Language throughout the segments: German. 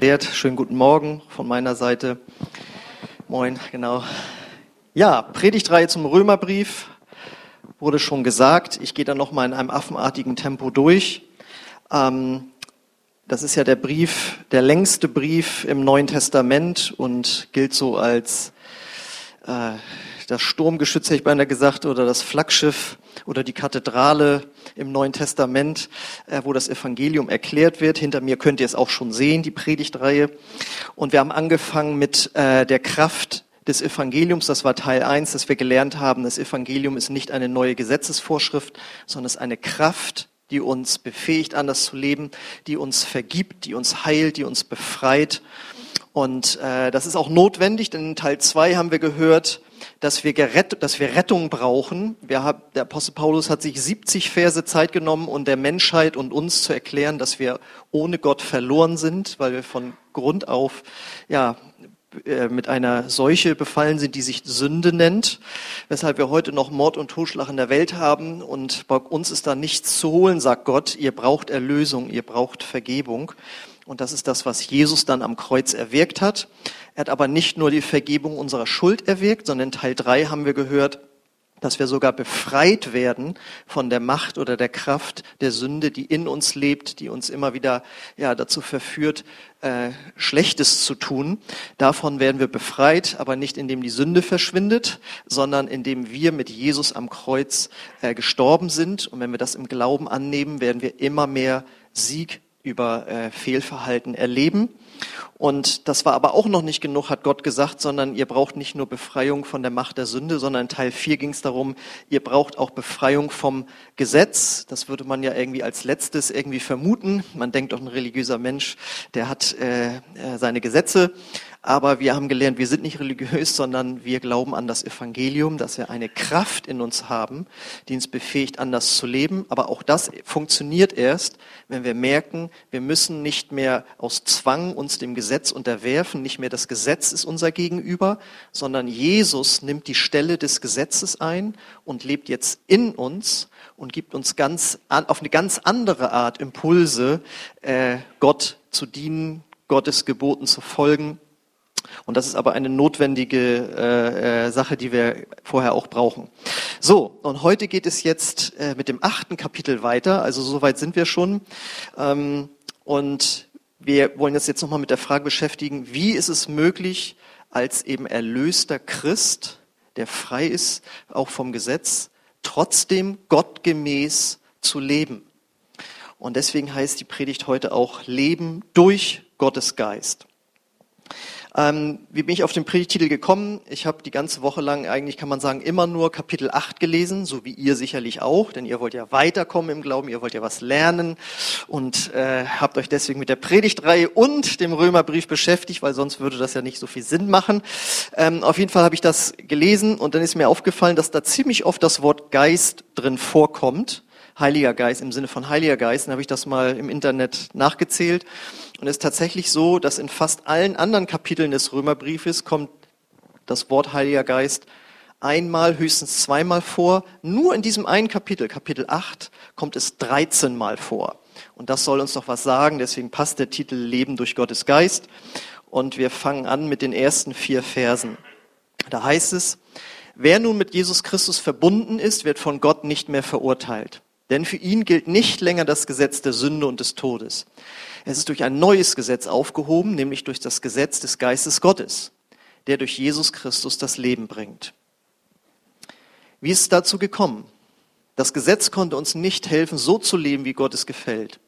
Wert, schönen guten Morgen von meiner Seite. Moin, genau. Ja, Predigtreihe zum Römerbrief wurde schon gesagt. Ich gehe da noch mal in einem affenartigen Tempo durch. Ähm, das ist ja der Brief, der längste Brief im Neuen Testament und gilt so als äh, das Sturmgeschütz, hätte ich beinahe gesagt, oder das Flaggschiff oder die Kathedrale im Neuen Testament, äh, wo das Evangelium erklärt wird. Hinter mir könnt ihr es auch schon sehen, die Predigtreihe. Und wir haben angefangen mit äh, der Kraft des Evangeliums. Das war Teil eins, dass wir gelernt haben, das Evangelium ist nicht eine neue Gesetzesvorschrift, sondern es ist eine Kraft, die uns befähigt, anders zu leben, die uns vergibt, die uns heilt, die uns befreit. Und äh, das ist auch notwendig, denn in Teil zwei haben wir gehört, dass wir, gerett, dass wir Rettung brauchen. Wir haben, der Apostel Paulus hat sich 70 Verse Zeit genommen, um der Menschheit und uns zu erklären, dass wir ohne Gott verloren sind, weil wir von Grund auf ja, äh, mit einer Seuche befallen sind, die sich Sünde nennt, weshalb wir heute noch Mord und Totschlag in der Welt haben und bei uns ist da nichts zu holen, sagt Gott. Ihr braucht Erlösung, ihr braucht Vergebung. Und das ist das, was Jesus dann am Kreuz erwirkt hat. Er hat aber nicht nur die Vergebung unserer Schuld erwirkt, sondern in Teil drei haben wir gehört, dass wir sogar befreit werden von der Macht oder der Kraft der Sünde, die in uns lebt, die uns immer wieder ja, dazu verführt, äh, Schlechtes zu tun. Davon werden wir befreit, aber nicht indem die Sünde verschwindet, sondern indem wir mit Jesus am Kreuz äh, gestorben sind. Und wenn wir das im Glauben annehmen, werden wir immer mehr Sieg über äh, Fehlverhalten erleben. Und das war aber auch noch nicht genug, hat Gott gesagt, sondern ihr braucht nicht nur Befreiung von der Macht der Sünde, sondern in Teil 4 ging es darum, ihr braucht auch Befreiung vom Gesetz. Das würde man ja irgendwie als letztes irgendwie vermuten. Man denkt doch, ein religiöser Mensch, der hat äh, äh seine Gesetze. Aber wir haben gelernt, wir sind nicht religiös, sondern wir glauben an das Evangelium, dass wir eine Kraft in uns haben, die uns befähigt, anders zu leben. Aber auch das funktioniert erst, wenn wir merken, wir müssen nicht mehr aus Zwang uns dem Gesetz unterwerfen, nicht mehr das Gesetz ist unser Gegenüber, sondern Jesus nimmt die Stelle des Gesetzes ein und lebt jetzt in uns und gibt uns ganz auf eine ganz andere Art Impulse, äh, Gott zu dienen, Gottes Geboten zu folgen und das ist aber eine notwendige äh, äh, Sache, die wir vorher auch brauchen. So, und heute geht es jetzt äh, mit dem achten Kapitel weiter. Also soweit sind wir schon. Ähm, und wir wollen uns jetzt nochmal mit der Frage beschäftigen, wie ist es möglich, als eben erlöster Christ, der frei ist, auch vom Gesetz, trotzdem gottgemäß zu leben. Und deswegen heißt die Predigt heute auch Leben durch Gottes Geist. Ähm, wie bin ich auf den Predigtitel gekommen? Ich habe die ganze Woche lang eigentlich, kann man sagen, immer nur Kapitel 8 gelesen, so wie ihr sicherlich auch, denn ihr wollt ja weiterkommen im Glauben, ihr wollt ja was lernen und äh, habt euch deswegen mit der Predigtreihe und dem Römerbrief beschäftigt, weil sonst würde das ja nicht so viel Sinn machen. Ähm, auf jeden Fall habe ich das gelesen und dann ist mir aufgefallen, dass da ziemlich oft das Wort Geist drin vorkommt. Heiliger Geist im Sinne von Heiliger Geist. Dann habe ich das mal im Internet nachgezählt. Und es ist tatsächlich so, dass in fast allen anderen Kapiteln des Römerbriefes kommt das Wort Heiliger Geist einmal, höchstens zweimal vor. Nur in diesem einen Kapitel, Kapitel 8, kommt es 13 Mal vor. Und das soll uns doch was sagen. Deswegen passt der Titel Leben durch Gottes Geist. Und wir fangen an mit den ersten vier Versen. Da heißt es, wer nun mit Jesus Christus verbunden ist, wird von Gott nicht mehr verurteilt. Denn für ihn gilt nicht länger das Gesetz der Sünde und des Todes. Es ist durch ein neues Gesetz aufgehoben, nämlich durch das Gesetz des Geistes Gottes, der durch Jesus Christus das Leben bringt. Wie ist es dazu gekommen? Das Gesetz konnte uns nicht helfen, so zu leben, wie Gott es gefällt.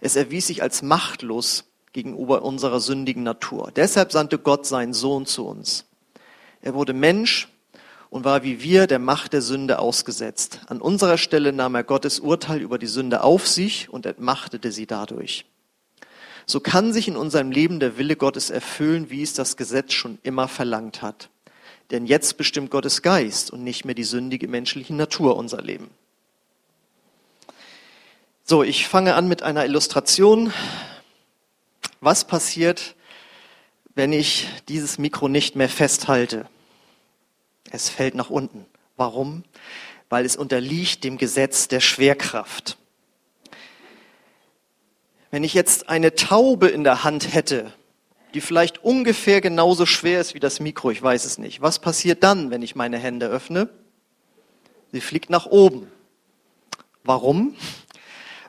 Es erwies sich als machtlos gegenüber unserer sündigen Natur. Deshalb sandte Gott seinen Sohn zu uns. Er wurde Mensch und war wie wir der Macht der Sünde ausgesetzt. An unserer Stelle nahm er Gottes Urteil über die Sünde auf sich und entmachtete sie dadurch. So kann sich in unserem Leben der Wille Gottes erfüllen, wie es das Gesetz schon immer verlangt hat. Denn jetzt bestimmt Gottes Geist und nicht mehr die sündige menschliche Natur unser Leben. So, ich fange an mit einer Illustration. Was passiert, wenn ich dieses Mikro nicht mehr festhalte? Es fällt nach unten. Warum? Weil es unterliegt dem Gesetz der Schwerkraft. Wenn ich jetzt eine Taube in der Hand hätte, die vielleicht ungefähr genauso schwer ist wie das Mikro, ich weiß es nicht. Was passiert dann, wenn ich meine Hände öffne? Sie fliegt nach oben. Warum?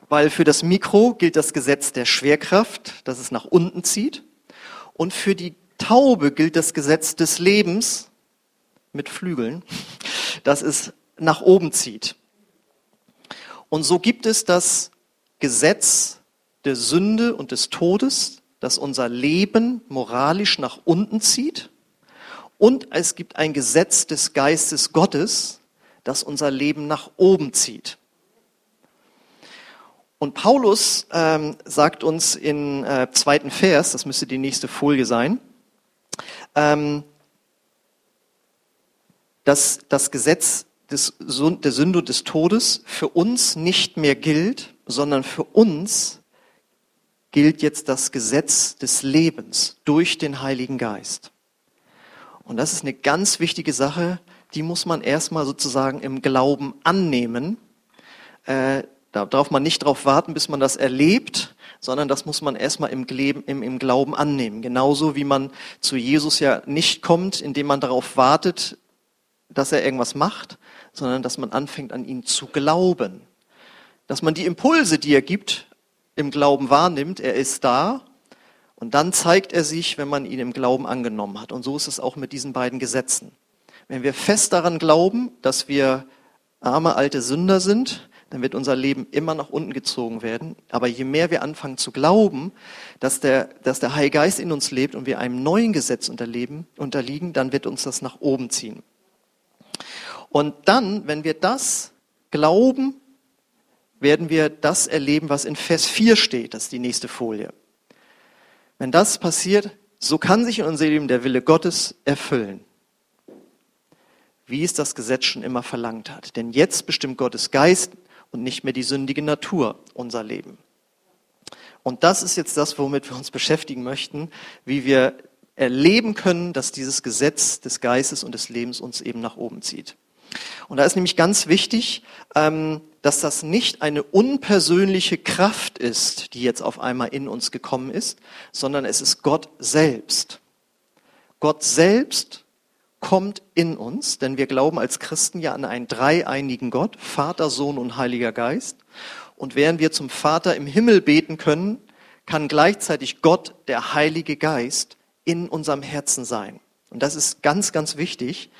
Weil für das Mikro gilt das Gesetz der Schwerkraft, dass es nach unten zieht. Und für die Taube gilt das Gesetz des Lebens mit Flügeln, dass es nach oben zieht. Und so gibt es das Gesetz der Sünde und des Todes, das unser Leben moralisch nach unten zieht. Und es gibt ein Gesetz des Geistes Gottes, das unser Leben nach oben zieht. Und Paulus ähm, sagt uns in äh, zweiten Vers, das müsste die nächste Folie sein, ähm, dass das Gesetz des, der Sünde des Todes für uns nicht mehr gilt, sondern für uns gilt jetzt das Gesetz des Lebens durch den Heiligen Geist. Und das ist eine ganz wichtige Sache, die muss man erstmal sozusagen im Glauben annehmen. Äh, da darf man nicht darauf warten, bis man das erlebt, sondern das muss man erstmal im, im, im Glauben annehmen. Genauso wie man zu Jesus ja nicht kommt, indem man darauf wartet, dass er irgendwas macht, sondern dass man anfängt an ihn zu glauben. Dass man die Impulse, die er gibt, im Glauben wahrnimmt, er ist da und dann zeigt er sich, wenn man ihn im Glauben angenommen hat. Und so ist es auch mit diesen beiden Gesetzen. Wenn wir fest daran glauben, dass wir arme alte Sünder sind, dann wird unser Leben immer nach unten gezogen werden. Aber je mehr wir anfangen zu glauben, dass der, dass der Heilige Geist in uns lebt und wir einem neuen Gesetz unterleben, unterliegen, dann wird uns das nach oben ziehen. Und dann, wenn wir das glauben, werden wir das erleben, was in Vers 4 steht. Das ist die nächste Folie. Wenn das passiert, so kann sich in unserem Leben der Wille Gottes erfüllen wie es das Gesetz schon immer verlangt hat. Denn jetzt bestimmt Gottes Geist und nicht mehr die sündige Natur unser Leben. Und das ist jetzt das, womit wir uns beschäftigen möchten, wie wir erleben können, dass dieses Gesetz des Geistes und des Lebens uns eben nach oben zieht. Und da ist nämlich ganz wichtig, ähm, dass das nicht eine unpersönliche Kraft ist, die jetzt auf einmal in uns gekommen ist, sondern es ist Gott selbst. Gott selbst kommt in uns, denn wir glauben als Christen ja an einen dreieinigen Gott, Vater, Sohn und Heiliger Geist. Und während wir zum Vater im Himmel beten können, kann gleichzeitig Gott, der Heilige Geist, in unserem Herzen sein. Und das ist ganz, ganz wichtig,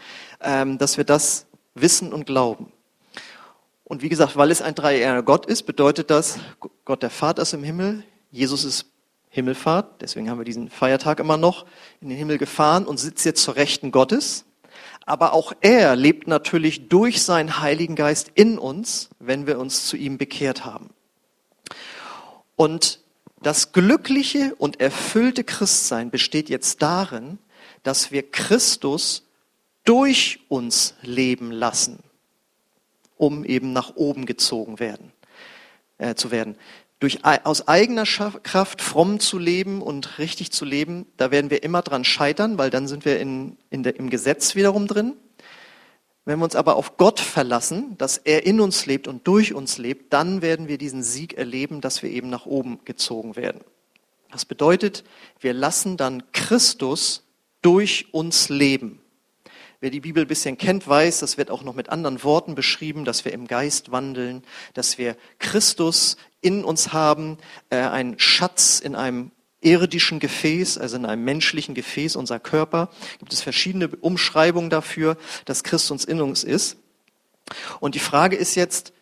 ähm, dass wir das wissen und glauben. Und wie gesagt, weil es ein dreieiniger Gott ist, bedeutet das, Gott der Vater ist im Himmel, Jesus ist Himmelfahrt, deswegen haben wir diesen Feiertag immer noch, in den Himmel gefahren und sitzt jetzt zur Rechten Gottes. Aber auch er lebt natürlich durch seinen Heiligen Geist in uns, wenn wir uns zu ihm bekehrt haben. Und das glückliche und erfüllte Christsein besteht jetzt darin, dass wir Christus durch uns leben lassen, um eben nach oben gezogen werden, äh, zu werden durch, aus eigener Kraft fromm zu leben und richtig zu leben, da werden wir immer dran scheitern, weil dann sind wir in, in der, im Gesetz wiederum drin. Wenn wir uns aber auf Gott verlassen, dass er in uns lebt und durch uns lebt, dann werden wir diesen Sieg erleben, dass wir eben nach oben gezogen werden. Das bedeutet, wir lassen dann Christus durch uns leben. Wer die Bibel ein bisschen kennt, weiß, das wird auch noch mit anderen Worten beschrieben, dass wir im Geist wandeln, dass wir Christus in uns haben, äh, einen Schatz in einem irdischen Gefäß, also in einem menschlichen Gefäß, unser Körper. Gibt es verschiedene Umschreibungen dafür, dass Christus in uns ist. Und die Frage ist jetzt,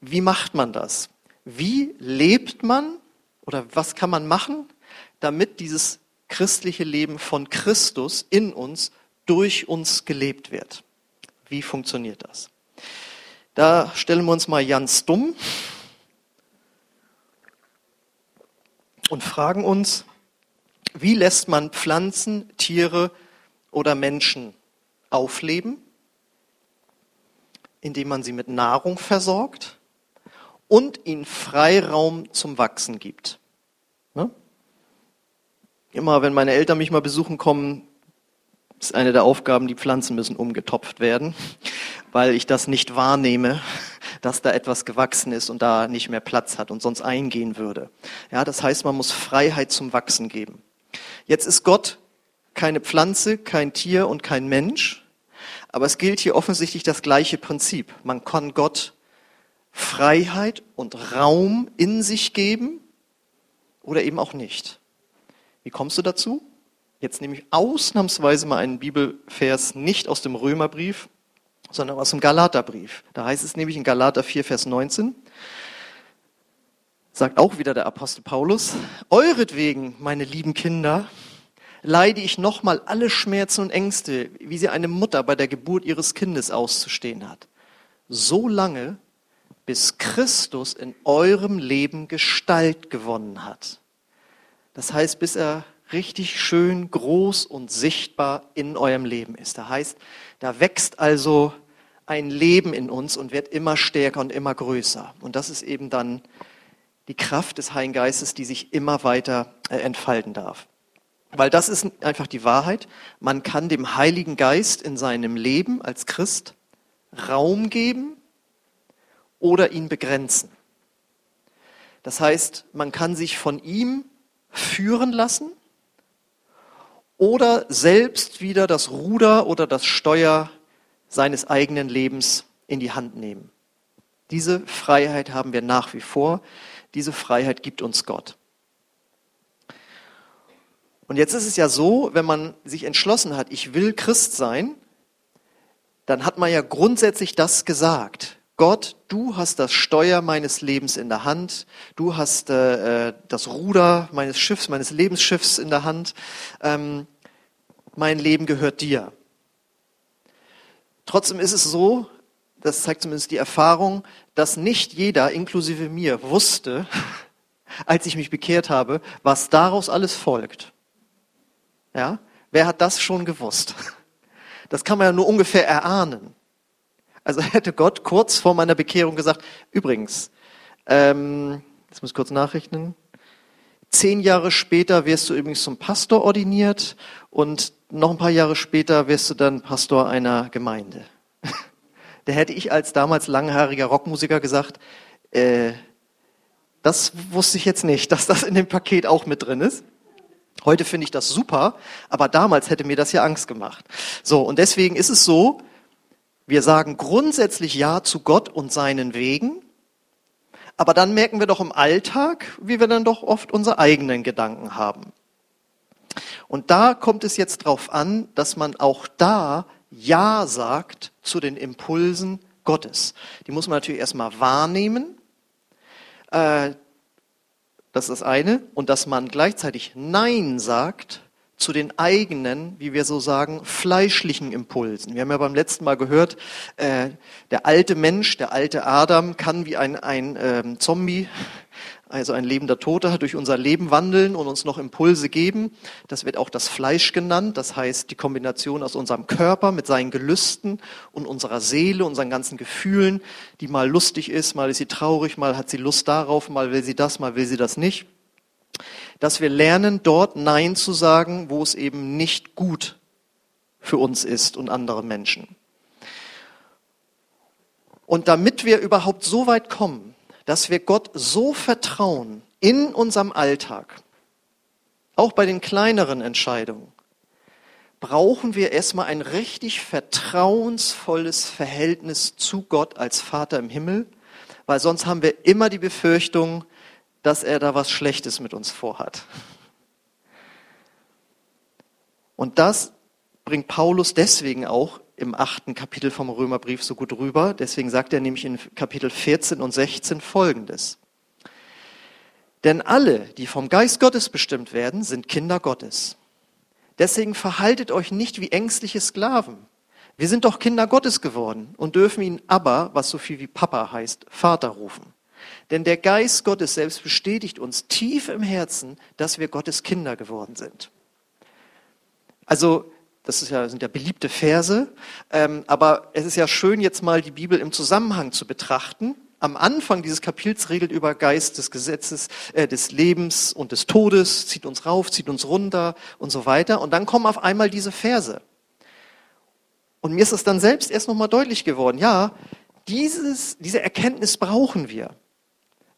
wie macht man das? Wie lebt man oder was kann man machen, damit dieses christliche Leben von Christus in uns durch uns gelebt wird. Wie funktioniert das? Da stellen wir uns mal ganz dumm und fragen uns, wie lässt man Pflanzen, Tiere oder Menschen aufleben? Indem man sie mit Nahrung versorgt und ihnen Freiraum zum Wachsen gibt. Ne? Immer wenn meine Eltern mich mal besuchen kommen, Das ist eine der Aufgaben, die Pflanzen müssen umgetopft werden, weil ich das nicht wahrnehme, dass da etwas gewachsen ist und da nicht mehr Platz hat und sonst eingehen würde. Ja, das heißt, man muss Freiheit zum Wachsen geben. Jetzt ist Gott keine Pflanze, kein Tier und kein Mensch, aber es gilt hier offensichtlich das gleiche Prinzip. Man kann Gott Freiheit und Raum in sich geben oder eben auch nicht. Wie kommst du dazu? Jetzt nehme ich ausnahmsweise mal einen Bibelvers nicht aus dem Römerbrief, sondern aus dem Galaterbrief. Da heißt es nämlich in Galater 4, Vers 19, sagt auch wieder der Apostel Paulus, euretwegen, meine lieben Kinder, leide ich nochmal alle Schmerzen und Ängste, wie sie eine Mutter bei der Geburt ihres Kindes auszustehen hat. So lange, bis Christus in eurem Leben Gestalt gewonnen hat. Das heißt, bis er richtig schön groß und sichtbar in eurem Leben ist. Da heißt, da wächst also ein Leben in uns und wird immer stärker und immer größer. Und das ist eben dann die Kraft des Heiligen Geistes, die sich immer weiter äh, entfalten darf. Weil das ist einfach die Wahrheit. Man kann dem Heiligen Geist in seinem Leben als Christ Raum geben oder ihn begrenzen. Das heißt, man kann sich von ihm führen lassen oder selbst wieder das Ruder oder das Steuer seines eigenen Lebens in die Hand nehmen. Diese Freiheit haben wir nach wie vor. Diese Freiheit gibt uns Gott. Und jetzt ist es ja so, wenn man sich entschlossen hat, ich will Christ sein, dann hat man ja grundsätzlich das gesagt. Gott, du hast das Steuer meines Lebens in der Hand, du hast äh, äh das Ruder meines Schiffs, meines Lebensschiffs in der Hand. Ähm, mein Leben gehört dir. Trotzdem ist es so, das zeigt zumindest die Erfahrung, dass nicht jeder, inklusive mir, wusste, als ich mich bekehrt habe, was daraus alles folgt. Ja? Wer hat das schon gewusst? Das kann man ja nur ungefähr erahnen. Also hätte Gott kurz vor meiner Bekehrung gesagt, übrigens, ähm, jetzt muss ich kurz nachrechnen, zehn Jahre später wirst du übrigens zum Pastor ordiniert und noch ein paar Jahre später wirst du dann Pastor einer Gemeinde. Da hätte ich als damals langhaariger Rockmusiker gesagt, äh, das wusste ich jetzt nicht, dass das in dem Paket auch mit drin ist. Heute finde ich das super, aber damals hätte mir das ja Angst gemacht. So, und deswegen ist es so, wir sagen grundsätzlich Ja zu Gott und seinen Wegen, aber dann merken wir doch im Alltag, wie wir dann doch oft unsere eigenen Gedanken haben. Und da kommt es jetzt darauf an, dass man auch da Ja sagt zu den Impulsen Gottes. Die muss man natürlich erstmal wahrnehmen. Äh, das ist das eine. Und dass man gleichzeitig Nein sagt zu den eigenen, wie wir so sagen, fleischlichen Impulsen. Wir haben ja beim letzten Mal gehört, äh, der alte Mensch, der alte Adam kann wie ein, ein ähm, Zombie also ein lebender Toter, durch unser Leben wandeln und uns noch Impulse geben. Das wird auch das Fleisch genannt. Das heißt, die Kombination aus unserem Körper mit seinen Gelüsten und unserer Seele, unseren ganzen Gefühlen, die mal lustig ist, mal ist sie traurig, mal hat sie Lust darauf, mal will sie das, mal will sie das nicht. Dass wir lernen, dort Nein zu sagen, wo es eben nicht gut für uns ist und andere Menschen. Und damit wir überhaupt so weit kommen, dass wir Gott so vertrauen in unserem Alltag, auch bei den kleineren Entscheidungen, brauchen wir erstmal ein richtig vertrauensvolles Verhältnis zu Gott als Vater im Himmel, weil sonst haben wir immer die Befürchtung, dass er da was Schlechtes mit uns vorhat. Und das bringt Paulus deswegen auch im achten Kapitel vom Römerbrief so gut rüber. Deswegen sagt er nämlich in Kapitel 14 und 16 Folgendes. Denn alle, die vom Geist Gottes bestimmt werden, sind Kinder Gottes. Deswegen verhaltet euch nicht wie ängstliche Sklaven. Wir sind doch Kinder Gottes geworden und dürfen ihn aber, was so viel wie Papa heißt, Vater rufen. Denn der Geist Gottes selbst bestätigt uns tief im Herzen, dass wir Gottes Kinder geworden sind. Also das ja, sind ja beliebte Verse. Ähm, aber es ist ja schön, jetzt mal die Bibel im Zusammenhang zu betrachten. Am Anfang dieses Kapitels redet über Geist des Gesetzes, äh, des Lebens und des Todes, zieht uns rauf, zieht uns runter und so weiter. Und dann kommen auf einmal diese Verse. Und mir ist es dann selbst erst nochmal deutlich geworden, ja, dieses, diese Erkenntnis brauchen wir,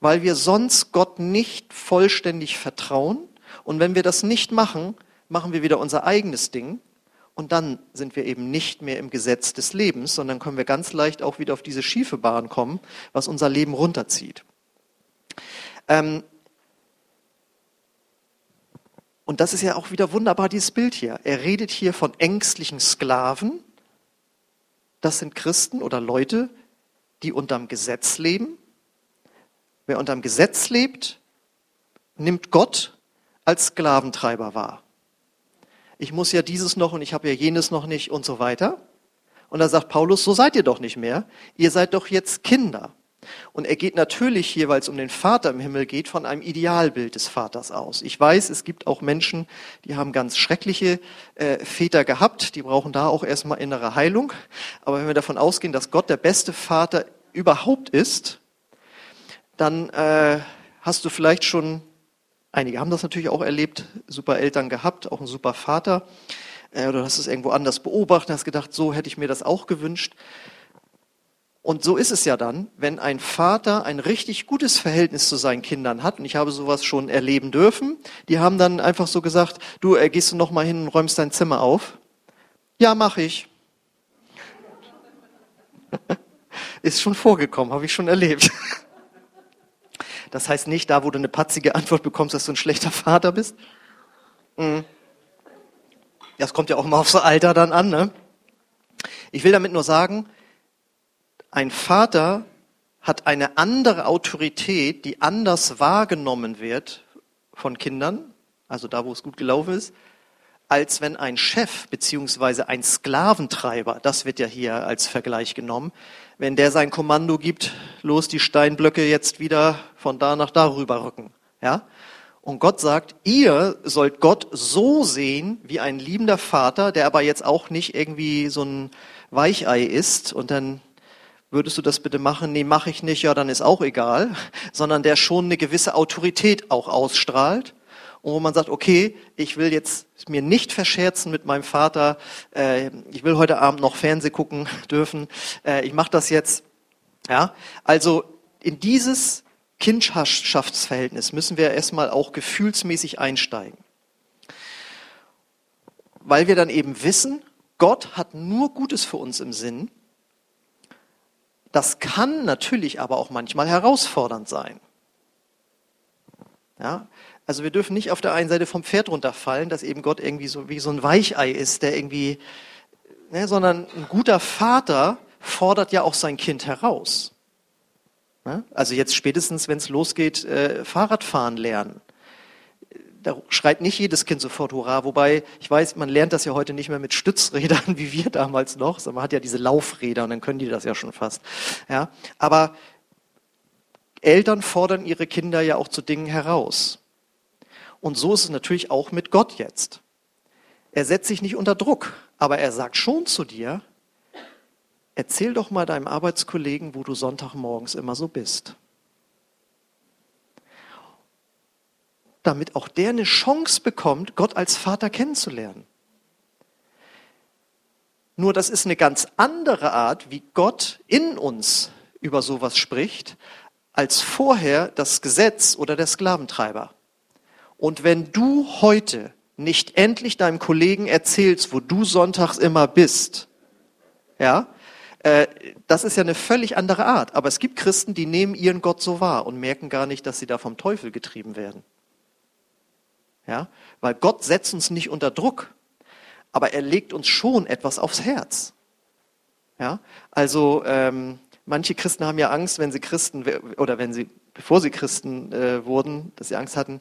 weil wir sonst Gott nicht vollständig vertrauen. Und wenn wir das nicht machen, machen wir wieder unser eigenes Ding. Und dann sind wir eben nicht mehr im Gesetz des Lebens, sondern können wir ganz leicht auch wieder auf diese schiefe Bahn kommen, was unser Leben runterzieht. Ähm, und das ist ja auch wieder wunderbar, dieses Bild hier. Er redet hier von ängstlichen Sklaven. Das sind Christen oder Leute, die unterm Gesetz leben. Wer unterm Gesetz lebt, nimmt Gott als Sklaventreiber wahr. Ich muss ja dieses noch und ich habe ja jenes noch nicht und so weiter. Und da sagt Paulus, so seid ihr doch nicht mehr. Ihr seid doch jetzt Kinder. Und er geht natürlich hier, weil es um den Vater im Himmel geht, von einem Idealbild des Vaters aus. Ich weiß, es gibt auch Menschen, die haben ganz schreckliche äh, Väter gehabt, die brauchen da auch erstmal innere Heilung. Aber wenn wir davon ausgehen, dass Gott der beste Vater überhaupt ist, dann äh, hast du vielleicht schon, einige haben das natürlich auch erlebt, super Eltern gehabt, auch ein super Vater. Äh, oder hast es irgendwo anders beobachtet, hast gedacht, so hätte ich mir das auch gewünscht. Und so ist es ja dann, wenn ein Vater ein richtig gutes Verhältnis zu seinen Kindern hat, und ich habe sowas schon erleben dürfen, die haben dann einfach so gesagt, du äh, gehst du noch mal hin und räumst dein Zimmer auf? Ja, mache ich. ist schon vorgekommen, habe ich schon erlebt. Das heißt nicht, da wo du eine patzige Antwort bekommst, dass du ein schlechter Vater bist. Mhm. Das kommt ja auch mal aufs Alter dann an. Ne? Ich will damit nur sagen, ein Vater hat eine andere Autorität, die anders wahrgenommen wird von Kindern, also da, wo es gut gelaufen ist, als wenn ein Chef beziehungsweise ein Sklaventreiber, das wird ja hier als Vergleich genommen, wenn der sein Kommando gibt, los die Steinblöcke jetzt wieder von da nach da rüberrücken, ja? Und Gott sagt, ihr sollt Gott so sehen wie ein liebender Vater, der aber jetzt auch nicht irgendwie so ein Weichei ist und dann würdest du das bitte machen? Nee, mache ich nicht, ja, dann ist auch egal, sondern der schon eine gewisse Autorität auch ausstrahlt und wo man sagt, okay, ich will jetzt mir nicht verscherzen mit meinem Vater, äh, ich will heute Abend noch Fernseh gucken dürfen, äh, ich mache das jetzt. Ja, also in dieses Kindschaftsverhältnis müssen wir erstmal auch gefühlsmäßig einsteigen. Weil wir dann eben wissen, Gott hat nur Gutes für uns im Sinn das kann natürlich aber auch manchmal herausfordernd sein. Ja, also wir dürfen nicht auf der einen Seite vom Pferd runterfallen, dass eben Gott irgendwie so wie so ein Weichei ist, der irgendwie, ne, sondern ein guter Vater fordert ja auch sein Kind heraus. Ne? Also jetzt spätestens, wenn es losgeht, äh, Fahrradfahren lernen da schreit nicht jedes Kind sofort Hurra. Wobei, ich weiß, man lernt das ja heute nicht mehr mit Stützrädern, wie wir damals noch. sondern Man hat ja diese Laufräder und dann können die das ja schon fast. Ja, aber Eltern fordern ihre Kinder ja auch zu Dingen heraus. Und so ist es natürlich auch mit Gott jetzt. Er setzt sich nicht unter Druck, aber er sagt schon zu dir, erzähl doch mal deinem Arbeitskollegen, wo du Sonntagmorgens immer so bist. damit auch der eine Chance bekommt, Gott als Vater kennenzulernen. Nur das ist eine ganz andere Art, wie Gott in uns über sowas spricht, als vorher das Gesetz oder der Sklaventreiber. Und wenn du heute nicht endlich deinem Kollegen erzählst, wo du sonntags immer bist, ja, äh, das ist ja eine völlig andere Art. Aber es gibt Christen, die nehmen ihren Gott so wahr und merken gar nicht, dass sie da vom Teufel getrieben werden. Ja? Weil Gott setzt uns nicht unter Druck, aber er legt uns schon etwas aufs Herz. Ja? Also ähm, manche Christen haben ja Angst, wenn sie Christen oder wenn sie, bevor sie Christen äh, wurden, dass sie Angst hatten,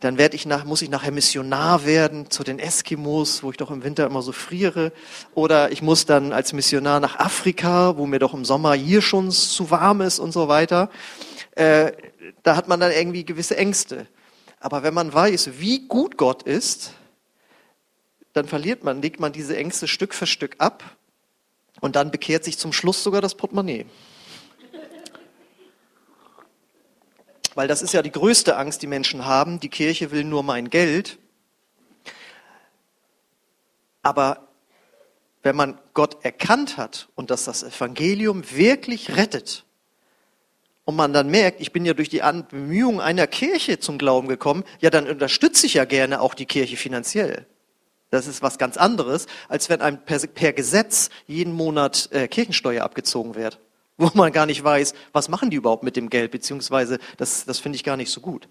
dann werde ich nach, muss ich nachher Missionar werden zu den Eskimos, wo ich doch im Winter immer so friere. Oder ich muss dann als Missionar nach Afrika, wo mir doch im Sommer hier schon zu warm ist und so weiter. Äh, da hat man dann irgendwie gewisse Ängste. Aber wenn man weiß, wie gut Gott ist, dann verliert man, legt man diese Ängste Stück für Stück ab und dann bekehrt sich zum Schluss sogar das Portemonnaie. Weil das ist ja die größte Angst, die Menschen haben. Die Kirche will nur mein Geld. Aber wenn man Gott erkannt hat und dass das Evangelium wirklich rettet, und man dann merkt, ich bin ja durch die Bemühungen einer Kirche zum Glauben gekommen, ja, dann unterstütze ich ja gerne auch die Kirche finanziell. Das ist was ganz anderes, als wenn einem per, per Gesetz jeden Monat äh, Kirchensteuer abgezogen wird, wo man gar nicht weiß, was machen die überhaupt mit dem Geld, beziehungsweise das, das finde ich gar nicht so gut.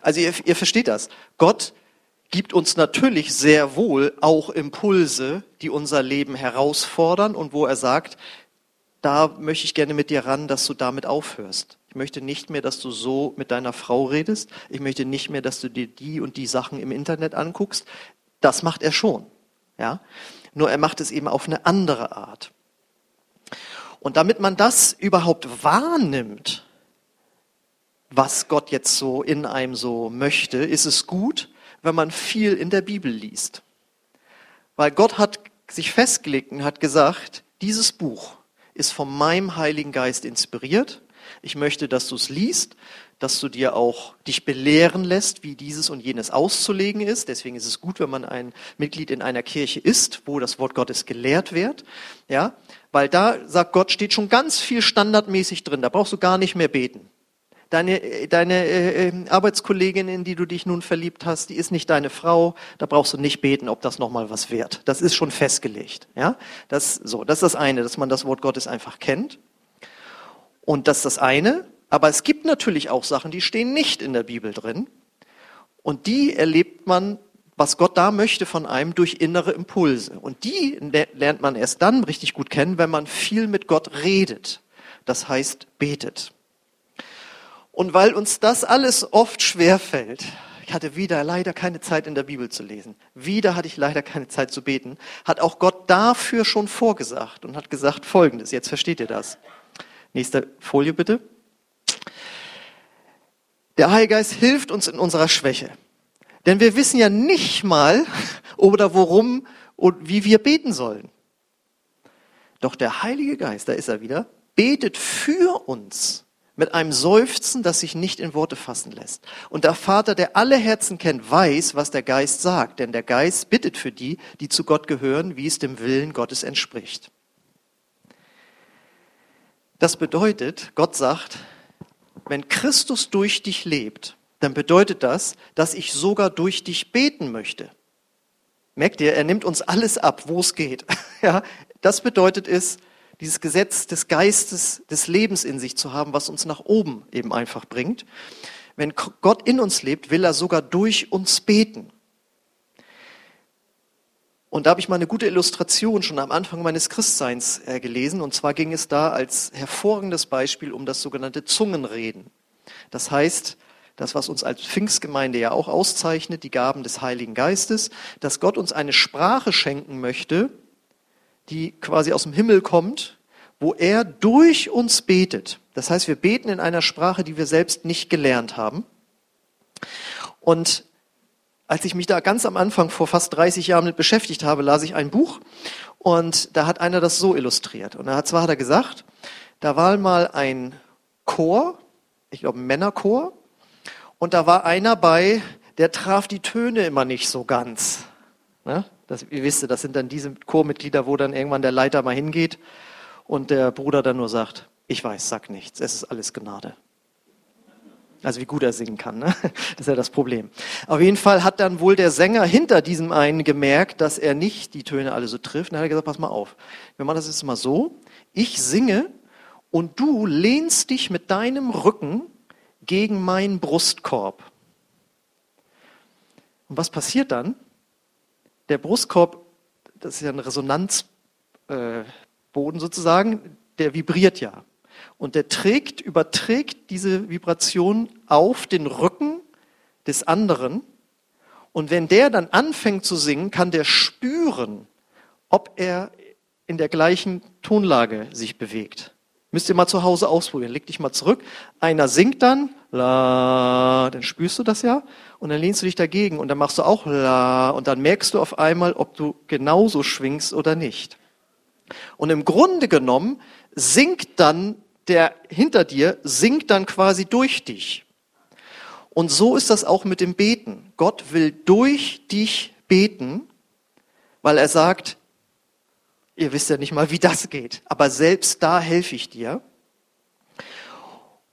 Also ihr, ihr versteht das. Gott gibt uns natürlich sehr wohl auch Impulse, die unser Leben herausfordern und wo er sagt, da möchte ich gerne mit dir ran, dass du damit aufhörst. Ich möchte nicht mehr, dass du so mit deiner Frau redest. Ich möchte nicht mehr, dass du dir die und die Sachen im Internet anguckst. Das macht er schon. Ja? Nur er macht es eben auf eine andere Art. Und damit man das überhaupt wahrnimmt, was Gott jetzt so in einem so möchte, ist es gut, wenn man viel in der Bibel liest. Weil Gott hat sich festgelegt und hat gesagt, dieses Buch ist von meinem Heiligen Geist inspiriert. Ich möchte, dass du es liest, dass du dir auch dich belehren lässt, wie dieses und jenes auszulegen ist. Deswegen ist es gut, wenn man ein Mitglied in einer Kirche ist, wo das Wort Gottes gelehrt wird. Ja, weil da sagt Gott, steht schon ganz viel standardmäßig drin. Da brauchst du gar nicht mehr beten. Deine, deine äh, ähm, Arbeitskollegin, in die du dich nun verliebt hast, die ist nicht deine Frau. Da brauchst du nicht beten, ob das nochmal was wird. Das ist schon festgelegt. Ja, das so. Das ist das eine, dass man das Wort Gottes einfach kennt. Und das ist das eine. Aber es gibt natürlich auch Sachen, die stehen nicht in der Bibel drin. Und die erlebt man, was Gott da möchte von einem durch innere Impulse. Und die lernt man erst dann richtig gut kennen, wenn man viel mit Gott redet. Das heißt, betet. Und weil uns das alles oft schwerfällt, ich hatte wieder leider keine Zeit in der Bibel zu lesen, wieder hatte ich leider keine Zeit zu beten, hat auch Gott dafür schon vorgesagt und hat gesagt Folgendes, jetzt versteht ihr das. Nächste Folie bitte. Der Heilige Geist hilft uns in unserer Schwäche. Denn wir wissen ja nicht mal oder worum und wie wir beten sollen. Doch der Heilige Geist, da ist er wieder, betet für uns mit einem Seufzen, das sich nicht in Worte fassen lässt. Und der Vater, der alle Herzen kennt, weiß, was der Geist sagt, denn der Geist bittet für die, die zu Gott gehören, wie es dem Willen Gottes entspricht. Das bedeutet, Gott sagt, wenn Christus durch dich lebt, dann bedeutet das, dass ich sogar durch dich beten möchte. Merkt ihr, er nimmt uns alles ab, wo es geht. Ja, das bedeutet es, dieses Gesetz des Geistes, des Lebens in sich zu haben, was uns nach oben eben einfach bringt. Wenn Gott in uns lebt, will er sogar durch uns beten. Und da habe ich mal eine gute Illustration schon am Anfang meines Christseins äh, gelesen. Und zwar ging es da als hervorragendes Beispiel um das sogenannte Zungenreden. Das heißt, das, was uns als Pfingstgemeinde ja auch auszeichnet, die Gaben des Heiligen Geistes, dass Gott uns eine Sprache schenken möchte, die quasi aus dem Himmel kommt, wo er durch uns betet. Das heißt, wir beten in einer Sprache, die wir selbst nicht gelernt haben. Und als ich mich da ganz am Anfang vor fast 30 Jahren mit beschäftigt habe, las ich ein Buch und da hat einer das so illustriert. Und da hat zwar hat er gesagt, da war mal ein Chor, ich glaube ein Männerchor, und da war einer bei, der traf die Töne immer nicht so ganz. Ne? Das, ihr wisst, das sind dann diese Chormitglieder, wo dann irgendwann der Leiter mal hingeht und der Bruder dann nur sagt, ich weiß, sag nichts, es ist alles Gnade. Also wie gut er singen kann, ne? das ist ja das Problem. Auf jeden Fall hat dann wohl der Sänger hinter diesem einen gemerkt, dass er nicht die Töne alle so trifft. Dann hat er gesagt, pass mal auf, wir machen das jetzt mal so, ich singe und du lehnst dich mit deinem Rücken gegen meinen Brustkorb. Und was passiert dann? der Brustkorb, das ist ja ein Resonanzboden äh, sozusagen, der vibriert ja. Und der trägt, überträgt diese Vibration auf den Rücken des anderen. Und wenn der dann anfängt zu singen, kann der spüren, ob er in der gleichen Tonlage sich bewegt. Müsst ihr mal zu Hause ausprobieren. Leg dich mal zurück. Einer singt dann, la, dann spürst du das ja und dann lehnst du dich dagegen und dann machst du auch la und dann merkst du auf einmal, ob du genauso schwingst oder nicht. Und im Grunde genommen singt dann der hinter dir, singt dann quasi durch dich. Und so ist das auch mit dem Beten. Gott will durch dich beten, weil er sagt, Ihr wisst ja nicht mal, wie das geht. Aber selbst da helfe ich dir.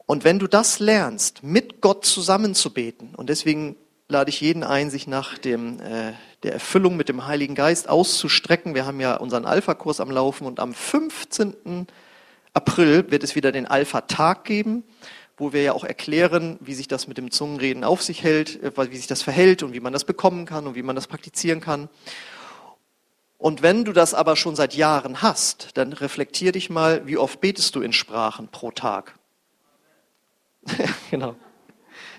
Und wenn du das lernst, mit Gott zusammenzubeten, und deswegen lade ich jeden ein, sich nach dem, äh, der Erfüllung mit dem Heiligen Geist auszustrecken. Wir haben ja unseren Alpha-Kurs am Laufen und am 15. April wird es wieder den Alpha-Tag geben, wo wir ja auch erklären, wie sich das mit dem Zungenreden auf sich hält, äh, wie sich das verhält und wie man das bekommen kann und wie man das praktizieren kann. Und wenn du das aber schon seit Jahren hast, dann reflektier dich mal, wie oft betest du in Sprachen pro Tag? genau.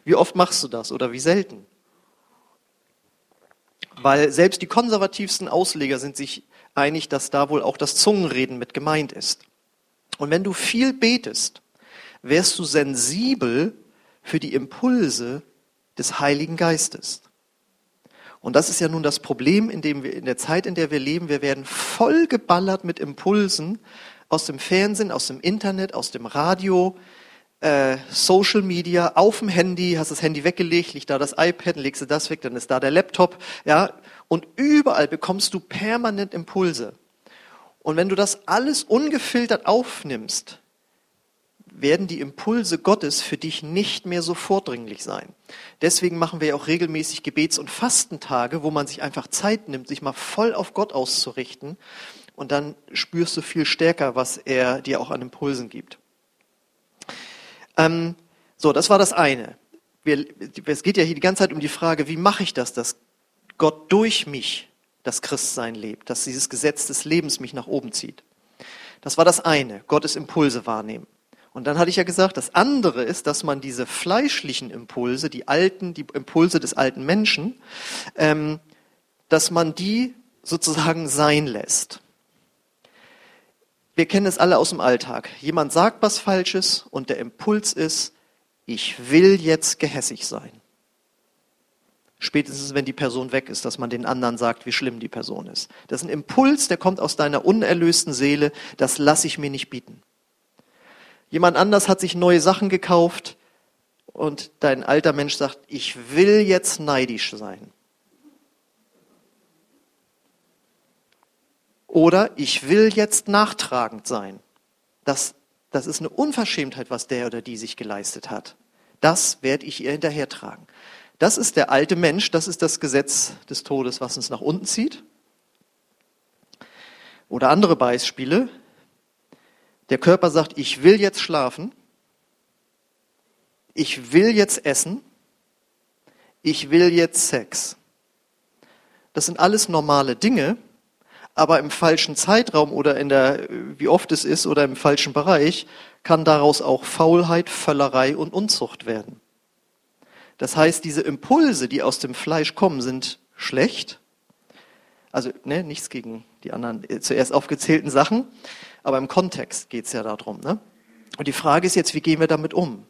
Wie oft machst du das oder wie selten? Weil selbst die konservativsten Ausleger sind sich einig, dass da wohl auch das Zungenreden mit gemeint ist. Und wenn du viel betest, wärst du sensibel für die Impulse des Heiligen Geistes. Und das ist ja nun das Problem, in, dem wir, in der Zeit, in der wir leben. Wir werden voll geballert mit Impulsen aus dem Fernsehen, aus dem Internet, aus dem Radio, äh, Social Media auf dem Handy, hast das Handy weggelegt, liegt da das iPad, legst du das weg, dann ist da der Laptop, ja, und überall bekommst du permanent Impulse. Und wenn du das alles ungefiltert aufnimmst, werden die Impulse Gottes für dich nicht mehr so vordringlich sein. Deswegen machen wir ja auch regelmäßig Gebets- und Fastentage, wo man sich einfach Zeit nimmt, sich mal voll auf Gott auszurichten. Und dann spürst du viel stärker, was er dir auch an Impulsen gibt. Ähm, so, das war das eine. Wir, es geht ja hier die ganze Zeit um die Frage, wie mache ich das, dass Gott durch mich das Christsein lebt, dass dieses Gesetz des Lebens mich nach oben zieht. Das war das eine, Gottes Impulse wahrnehmen. Und dann hatte ich ja gesagt, das andere ist, dass man diese fleischlichen Impulse, die alten, die Impulse des alten Menschen, ähm, dass man die sozusagen sein lässt. Wir kennen es alle aus dem Alltag. Jemand sagt was Falsches und der Impuls ist, ich will jetzt gehässig sein. Spätestens, wenn die Person weg ist, dass man den anderen sagt, wie schlimm die Person ist. Das ist ein Impuls, der kommt aus deiner unerlösten Seele, das lasse ich mir nicht bieten. Jemand anders hat sich neue Sachen gekauft und dein alter Mensch sagt, ich will jetzt neidisch sein. Oder ich will jetzt nachtragend sein. Das, das ist eine Unverschämtheit, was der oder die sich geleistet hat. Das werde ich ihr hinterhertragen. Das ist der alte Mensch, das ist das Gesetz des Todes, was uns nach unten zieht. Oder andere Beispiele. Der Körper sagt, ich will jetzt schlafen, ich will jetzt essen, ich will jetzt Sex. Das sind alles normale Dinge, aber im falschen Zeitraum oder in der, wie oft es ist, oder im falschen Bereich, kann daraus auch Faulheit, Völlerei und Unzucht werden. Das heißt, diese Impulse, die aus dem Fleisch kommen, sind schlecht. Also ne, nichts gegen die anderen äh, zuerst aufgezählten Sachen, aber im Kontext geht es ja darum. Ne? Und die Frage ist jetzt, wie gehen wir damit um?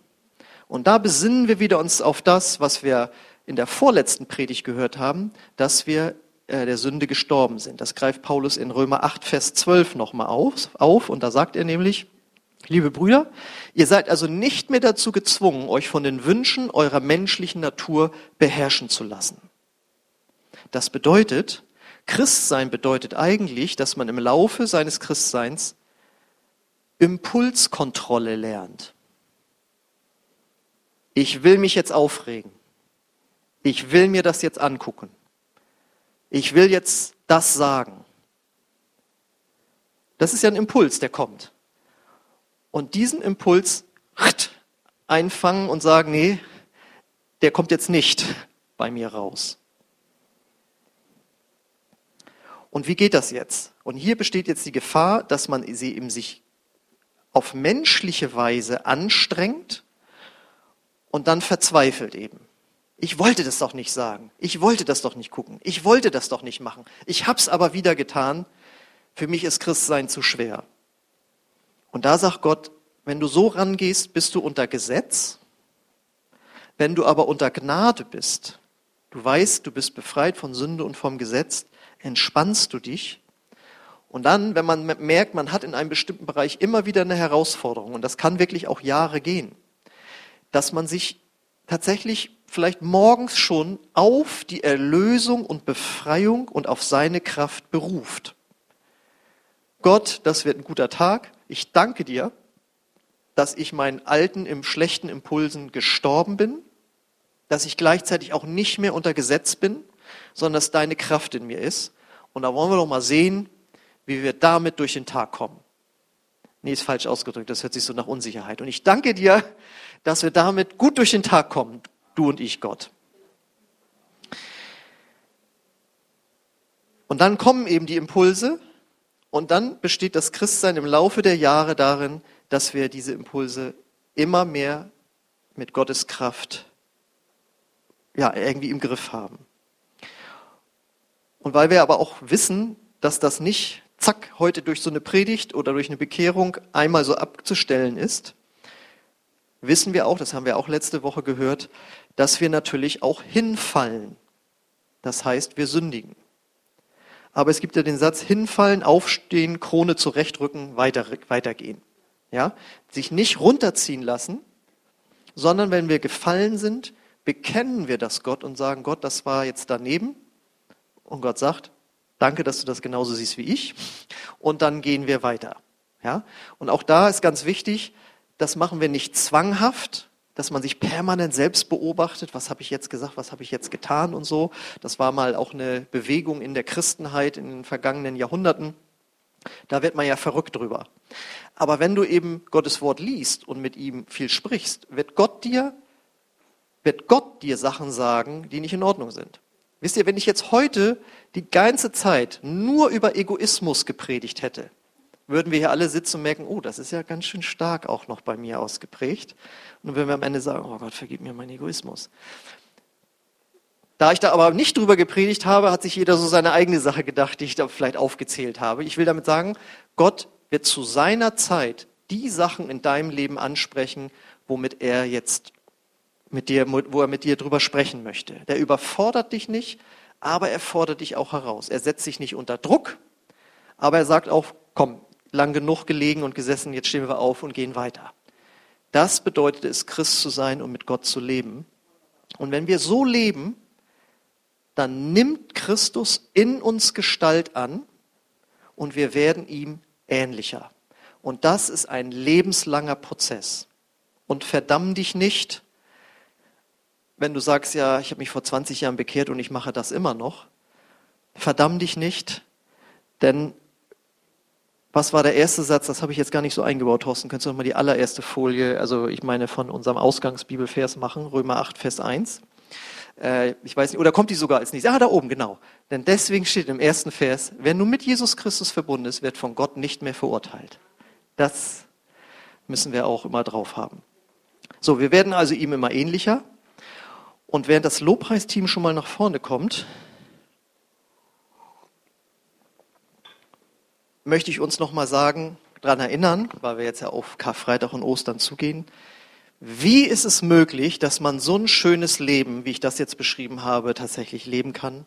Und da besinnen wir wieder uns auf das, was wir in der vorletzten Predigt gehört haben, dass wir äh, der Sünde gestorben sind. Das greift Paulus in Römer 8, Vers 12 nochmal auf, auf. Und da sagt er nämlich, liebe Brüder, ihr seid also nicht mehr dazu gezwungen, euch von den Wünschen eurer menschlichen Natur beherrschen zu lassen. Das bedeutet, Christsein bedeutet eigentlich, dass man im Laufe seines Christseins Impulskontrolle lernt. Ich will mich jetzt aufregen. Ich will mir das jetzt angucken ich will jetzt das sagen. Das ist ja ein Impuls, der kommt. Und diesen Impuls einfangen und sagen, nee, der kommt jetzt nicht bei mir raus. Und wie geht das jetzt? Und hier besteht jetzt die Gefahr, dass man sie eben sich auf menschliche Weise anstrengt und dann verzweifelt eben. Ich wollte das doch nicht sagen. Ich wollte das doch nicht gucken. Ich wollte das doch nicht machen. Ich hab's aber wieder getan. Für mich ist Christsein zu schwer. Und da sagt Gott, wenn du so rangehst, bist du unter Gesetz. Wenn du aber unter Gnade bist, du weißt, du bist befreit von Sünde und vom Gesetz, entspannst du dich. Und dann, wenn man merkt, man hat in einem bestimmten Bereich immer wieder eine Herausforderung, und das kann wirklich auch Jahre gehen, dass man sich tatsächlich vielleicht morgens schon auf die Erlösung und Befreiung und auf seine Kraft beruft. Gott, das wird ein guter Tag. Ich danke dir, dass ich meinen alten, im schlechten Impulsen gestorben bin, dass ich gleichzeitig auch nicht mehr unter Gesetz bin, sondern dass deine Kraft in mir ist. Und da wollen wir doch mal sehen, wie wir damit durch den Tag kommen. Nee, ist falsch ausgedrückt, das hört sich so nach Unsicherheit. Und ich danke dir, dass wir damit gut durch den Tag kommen, du und ich, Gott. Und dann kommen eben die Impulse und dann besteht das Christsein im Laufe der Jahre darin, dass wir diese Impulse immer mehr mit Gottes Kraft ja, irgendwie im Griff haben. Und weil wir aber auch wissen, dass das nicht zack heute durch so eine Predigt oder durch eine Bekehrung einmal so abzustellen ist, wissen wir auch, das haben wir auch letzte Woche gehört, dass wir natürlich auch hinfallen. Das heißt, wir sündigen. Aber es gibt ja den Satz, hinfallen, aufstehen, Krone zurechtrücken, weiter, weitergehen. Ja? Sich nicht runterziehen lassen, sondern wenn wir gefallen sind, bekennen wir das Gott und sagen, Gott, das war jetzt daneben. Und Gott sagt, danke, dass du das genauso siehst wie ich. Und dann gehen wir weiter. Ja? Und auch da ist ganz wichtig, das machen wir nicht zwanghaft, dass man sich permanent selbst beobachtet, was habe ich jetzt gesagt, was habe ich jetzt getan und so. Das war mal auch eine Bewegung in der Christenheit in den vergangenen Jahrhunderten. Da wird man ja verrückt drüber. Aber wenn du eben Gottes Wort liest und mit ihm viel sprichst, wird Gott dir, wird Gott dir Sachen sagen, die nicht in Ordnung sind. Wisst ihr, wenn ich jetzt heute die ganze Zeit nur über Egoismus gepredigt hätte, würden wir hier alle sitzen und merken, oh, das ist ja ganz schön stark auch noch bei mir ausgeprägt. Und dann würden wir am Ende sagen, oh Gott, vergib mir meinen Egoismus. Da ich da aber nicht drüber gepredigt habe, hat sich jeder so seine eigene Sache gedacht, die ich da vielleicht aufgezählt habe. Ich will damit sagen, Gott wird zu seiner Zeit die Sachen in deinem Leben ansprechen, womit er jetzt mit dir, wo er mit dir drüber sprechen möchte. Der überfordert dich nicht, aber er fordert dich auch heraus. Er setzt sich nicht unter Druck, aber er sagt auch, komm, lang genug gelegen und gesessen, jetzt stehen wir auf und gehen weiter. Das bedeutet es, Christ zu sein und mit Gott zu leben. Und wenn wir so leben, dann nimmt Christus in uns Gestalt an und wir werden ihm ähnlicher. Und das ist ein lebenslanger Prozess. Und verdamm dich nicht, wenn du sagst, ja, ich habe mich vor 20 Jahren bekehrt und ich mache das immer noch. Verdamm dich nicht, denn was war der erste Satz? Das habe ich jetzt gar nicht so eingebaut, Thorsten. Könntest du noch mal die allererste Folie, also ich meine von unserem Ausgangsbibelvers machen, Römer 8, Vers 1. Äh, ich weiß nicht, oder kommt die sogar als nächstes? Ah, da oben, genau. Denn deswegen steht im ersten Vers, wer nun mit Jesus Christus verbunden ist, wird von Gott nicht mehr verurteilt. Das müssen wir auch immer drauf haben. So, wir werden also ihm immer ähnlicher. Und während das Lobpreisteam schon mal nach vorne kommt, möchte ich uns noch mal sagen, daran erinnern, weil wir jetzt ja auf Karfreitag und Ostern zugehen, wie ist es möglich, dass man so ein schönes Leben, wie ich das jetzt beschrieben habe, tatsächlich leben kann?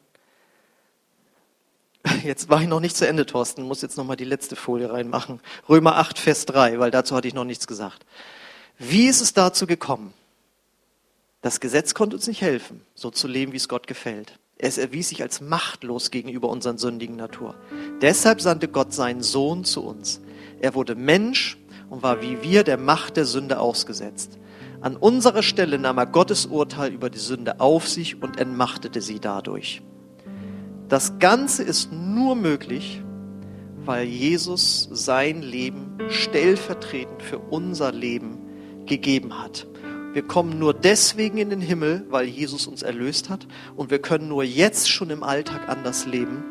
Jetzt war ich noch nicht zu Ende, Thorsten, muss jetzt noch mal die letzte Folie reinmachen. Römer 8, Vers 3, weil dazu hatte ich noch nichts gesagt. Wie ist es dazu gekommen? Das Gesetz konnte uns nicht helfen, so zu leben, wie es Gott gefällt. Es erwies sich als machtlos gegenüber unseren sündigen Natur. Deshalb sandte Gott seinen Sohn zu uns. Er wurde Mensch und war wie wir der Macht der Sünde ausgesetzt. An unserer Stelle nahm er Gottes Urteil über die Sünde auf sich und entmachtete sie dadurch. Das Ganze ist nur möglich, weil Jesus sein Leben stellvertretend für unser Leben gegeben hat. Wir kommen nur deswegen in den Himmel, weil Jesus uns erlöst hat. Und wir können nur jetzt schon im Alltag anders leben,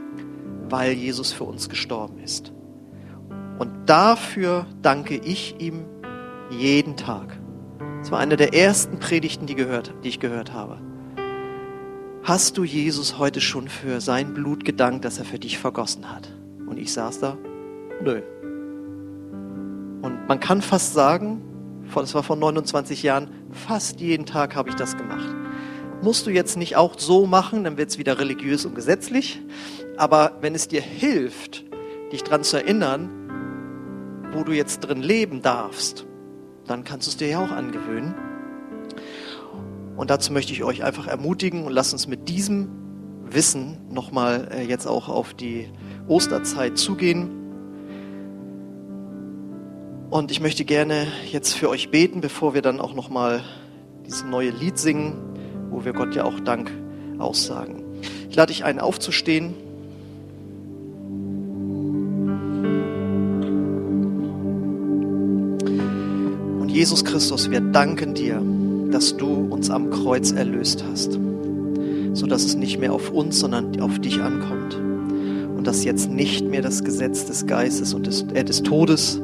weil Jesus für uns gestorben ist. Und dafür danke ich ihm jeden Tag. Das war eine der ersten Predigten, die, gehört, die ich gehört habe. Hast du Jesus heute schon für sein Blut gedankt, das er für dich vergossen hat? Und ich saß da, nö. Und man kann fast sagen, das war vor 29 Jahren, fast jeden Tag habe ich das gemacht. Musst du jetzt nicht auch so machen, dann wird es wieder religiös und gesetzlich. Aber wenn es dir hilft, dich daran zu erinnern, wo du jetzt drin leben darfst, dann kannst du es dir ja auch angewöhnen. Und dazu möchte ich euch einfach ermutigen und lasst uns mit diesem Wissen nochmal äh, jetzt auch auf die Osterzeit zugehen. Und ich möchte gerne jetzt für euch beten, bevor wir dann auch nochmal dieses neue Lied singen, wo wir Gott ja auch Dank aussagen. Ich lade dich ein, aufzustehen. Und Jesus Christus, wir danken dir, dass du uns am Kreuz erlöst hast, sodass es nicht mehr auf uns, sondern auf dich ankommt. Und dass jetzt nicht mehr das Gesetz des Geistes und des, äh, des Todes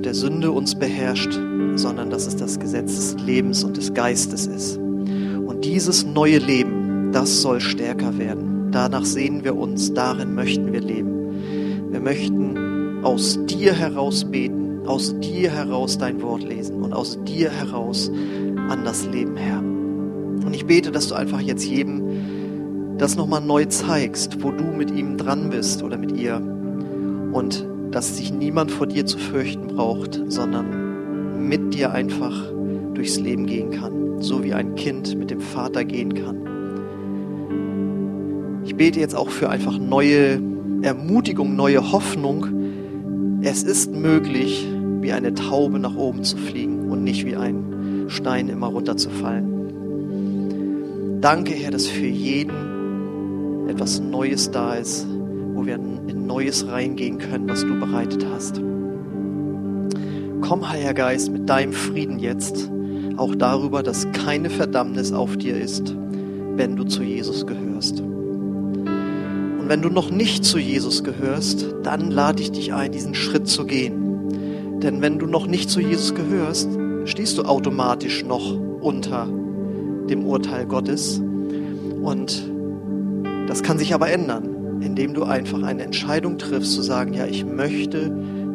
und der Sünde uns beherrscht, sondern dass es das Gesetz des Lebens und des Geistes ist. Und dieses neue Leben, das soll stärker werden. Danach sehen wir uns, darin möchten wir leben. Wir möchten aus dir heraus beten, aus dir heraus dein Wort lesen und aus dir heraus an das Leben, Herr. Und ich bete, dass du einfach jetzt jedem das nochmal neu zeigst, wo du mit ihm dran bist oder mit ihr. Und dass sich niemand vor dir zu fürchten braucht, sondern mit dir einfach durchs Leben gehen kann, so wie ein Kind mit dem Vater gehen kann. Ich bete jetzt auch für einfach neue Ermutigung, neue Hoffnung. Es ist möglich, wie eine Taube nach oben zu fliegen und nicht wie ein Stein immer runterzufallen. Danke, Herr, dass für jeden etwas Neues da ist, wo wir in Neues reingehen können, was du bereitet hast. Komm, Heiliger Geist, mit deinem Frieden jetzt auch darüber, dass keine Verdammnis auf dir ist, wenn du zu Jesus gehörst. Und wenn du noch nicht zu Jesus gehörst, dann lade ich dich ein, diesen Schritt zu gehen. Denn wenn du noch nicht zu Jesus gehörst, stehst du automatisch noch unter dem Urteil Gottes. Und das kann sich aber ändern indem du einfach eine Entscheidung triffst, zu sagen, ja, ich möchte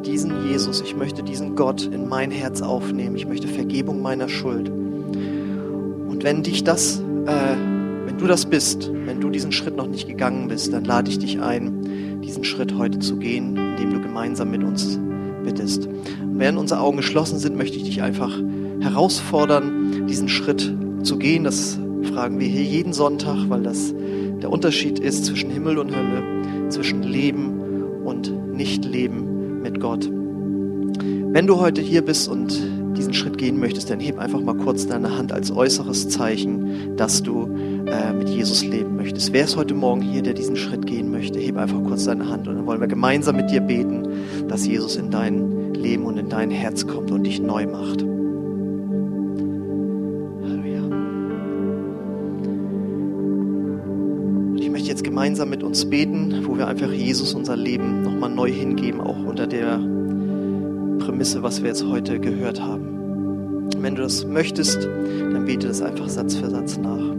diesen Jesus, ich möchte diesen Gott in mein Herz aufnehmen, ich möchte Vergebung meiner Schuld. Und wenn dich das, äh, wenn du das bist, wenn du diesen Schritt noch nicht gegangen bist, dann lade ich dich ein, diesen Schritt heute zu gehen, indem du gemeinsam mit uns bittest. Und während unsere Augen geschlossen sind, möchte ich dich einfach herausfordern, diesen Schritt zu gehen. Das fragen wir hier jeden Sonntag, weil das der Unterschied ist zwischen Himmel und Hölle, zwischen Leben und Nicht-Leben mit Gott. Wenn du heute hier bist und diesen Schritt gehen möchtest, dann heb einfach mal kurz deine Hand als äußeres Zeichen, dass du äh, mit Jesus leben möchtest. Wer ist heute Morgen hier, der diesen Schritt gehen möchte? Heb einfach kurz deine Hand und dann wollen wir gemeinsam mit dir beten, dass Jesus in dein Leben und in dein Herz kommt und dich neu macht. Gemeinsam mit uns beten, wo wir einfach Jesus unser Leben nochmal neu hingeben, auch unter der Prämisse, was wir jetzt heute gehört haben. Wenn du das möchtest, dann bete das einfach Satz für Satz nach.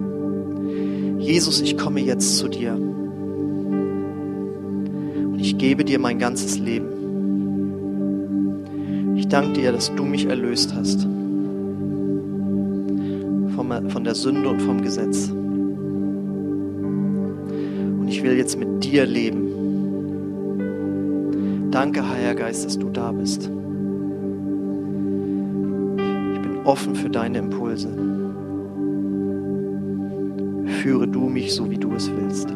Jesus, ich komme jetzt zu dir und ich gebe dir mein ganzes Leben. Ich danke dir, dass du mich erlöst hast von der Sünde und vom Gesetz will jetzt mit dir leben. Danke, Heiliger Geist, dass du da bist. Ich bin offen für deine Impulse. Führe du mich so, wie du es willst.